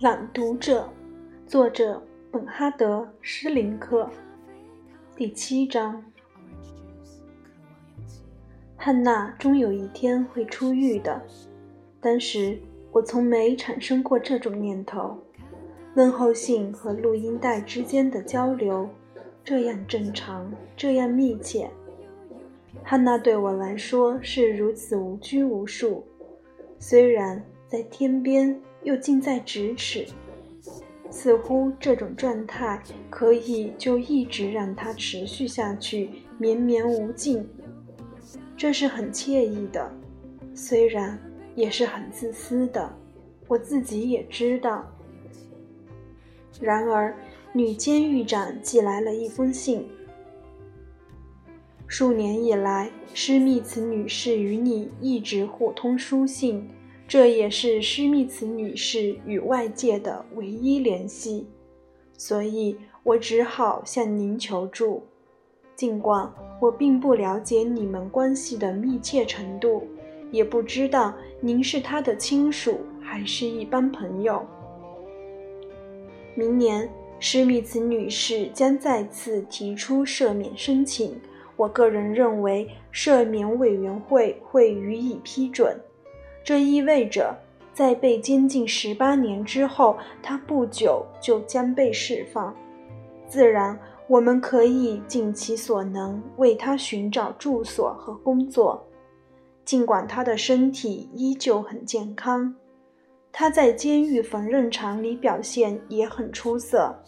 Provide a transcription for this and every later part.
朗读者，作者本哈德·施林克。第七章。汉娜终有一天会出狱的。当时我从没产生过这种念头。问候信和录音带之间的交流，这样正常，这样密切。汉娜对我来说是如此无拘无束，虽然在天边。又近在咫尺，似乎这种状态可以就一直让它持续下去，绵绵无尽。这是很惬意的，虽然也是很自私的，我自己也知道。然而，女监狱长寄来了一封信。数年以来，施密茨女士与你一直互通书信。这也是施密茨女士与外界的唯一联系，所以我只好向您求助。尽管我并不了解你们关系的密切程度，也不知道您是他的亲属还是一般朋友。明年，施密茨女士将再次提出赦免申请，我个人认为赦免委员会会予以批准。这意味着，在被监禁十八年之后，他不久就将被释放。自然，我们可以尽其所能为他寻找住所和工作。尽管他的身体依旧很健康，他在监狱缝纫厂里表现也很出色，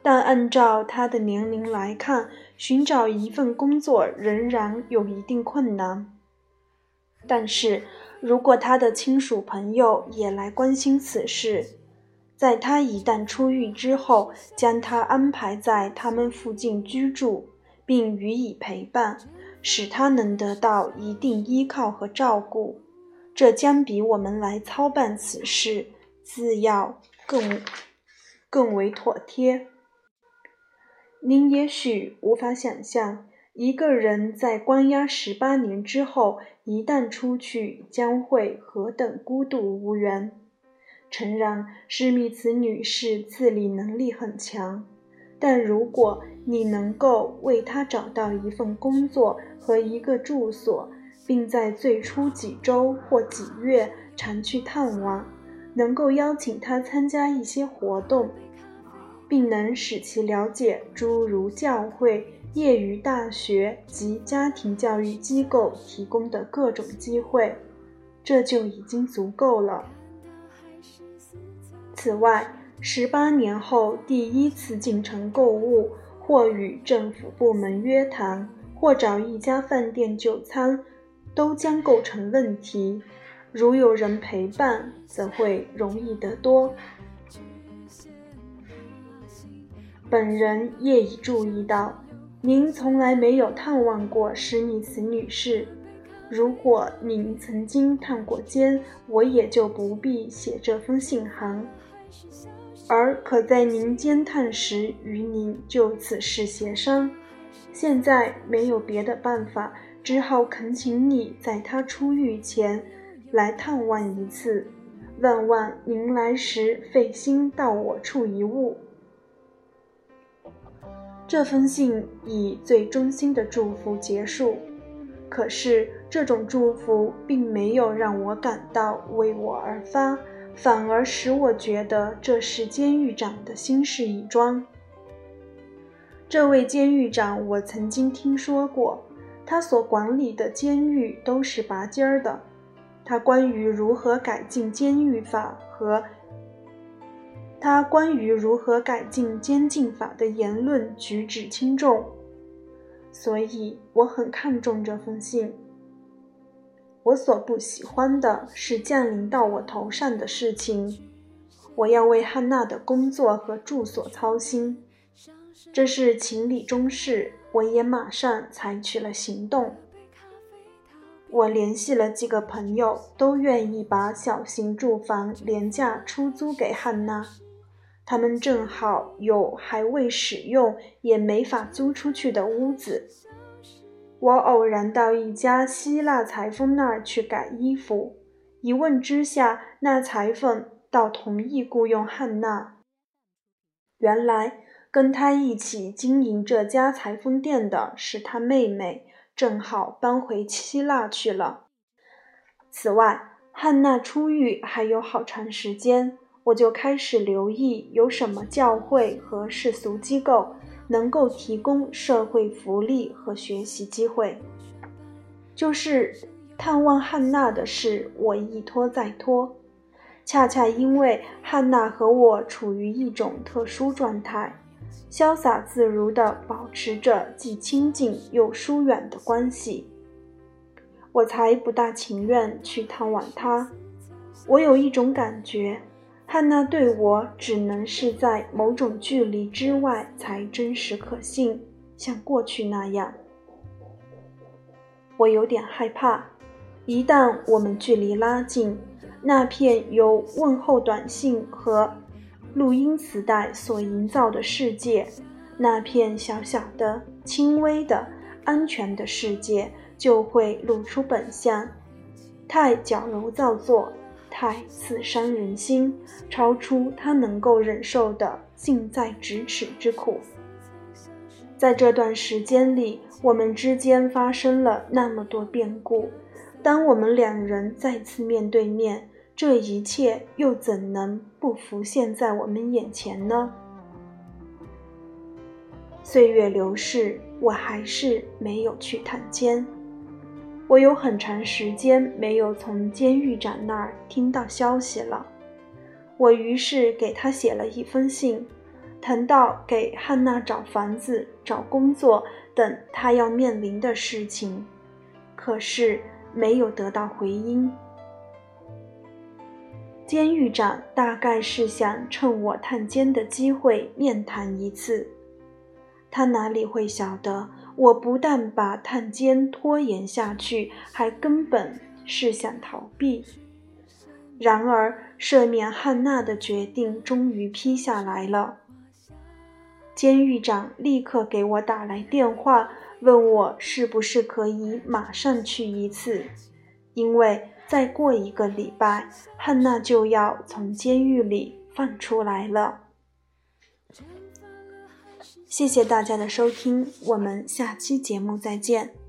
但按照他的年龄来看，寻找一份工作仍然有一定困难。但是。如果他的亲属朋友也来关心此事，在他一旦出狱之后，将他安排在他们附近居住，并予以陪伴，使他能得到一定依靠和照顾，这将比我们来操办此事自要更更为妥帖。您也许无法想象。一个人在关押十八年之后，一旦出去，将会何等孤独无援。诚然，施密茨女士自理能力很强，但如果你能够为她找到一份工作和一个住所，并在最初几周或几月常去探望，能够邀请她参加一些活动，并能使其了解诸如教会。业余大学及家庭教育机构提供的各种机会，这就已经足够了。此外，十八年后第一次进城购物，或与政府部门约谈，或找一家饭店就餐，都将构成问题。如有人陪伴，则会容易得多。本人业已注意到。您从来没有探望过史密斯女士。如果您曾经探过监，我也就不必写这封信函，而可在您监探时与您就此事协商。现在没有别的办法，只好恳请你在他出狱前来探望一次。万望您来时费心到我处一晤。这封信以最衷心的祝福结束，可是这种祝福并没有让我感到为我而发，反而使我觉得这是监狱长的心事一桩。这位监狱长我曾经听说过，他所管理的监狱都是拔尖儿的，他关于如何改进监狱法和。他关于如何改进监禁法的言论举止轻重，所以我很看重这封信。我所不喜欢的是降临到我头上的事情。我要为汉娜的工作和住所操心，这是情理中事。我也马上采取了行动。我联系了几个朋友，都愿意把小型住房廉价出租给汉娜。他们正好有还未使用也没法租出去的屋子。我偶然到一家希腊裁缝那儿去改衣服，一问之下，那裁缝倒同意雇佣汉娜。原来跟他一起经营这家裁缝店的是他妹妹，正好搬回希腊去了。此外，汉娜出狱还有好长时间，我就开始留意有什么教会和世俗机构能够提供社会福利和学习机会。就是探望汉娜的事，我一拖再拖。恰恰因为汉娜和我处于一种特殊状态，潇洒自如地保持着既亲近又疏远的关系，我才不大情愿去探望她。我有一种感觉，汉娜对我只能是在某种距离之外才真实可信，像过去那样。我有点害怕，一旦我们距离拉近，那片由问候短信和录音磁带所营造的世界，那片小小的、轻微的、安全的世界就会露出本相，太矫揉造作，太刺伤人心，超出他能够忍受的近在咫尺之苦。在这段时间里，我们之间发生了那么多变故。当我们两人再次面对面，这一切又怎能不浮现在我们眼前呢？岁月流逝，我还是没有去探监。我有很长时间没有从监狱长那儿听到消息了。我于是给他写了一封信。谈到给汉娜找房子、找工作等她要面临的事情，可是没有得到回音。监狱长大概是想趁我探监的机会面谈一次，他哪里会晓得，我不但把探监拖延下去，还根本是想逃避。然而，赦免汉娜的决定终于批下来了。监狱长立刻给我打来电话，问我是不是可以马上去一次，因为再过一个礼拜，汉娜就要从监狱里放出来了。谢谢大家的收听，我们下期节目再见。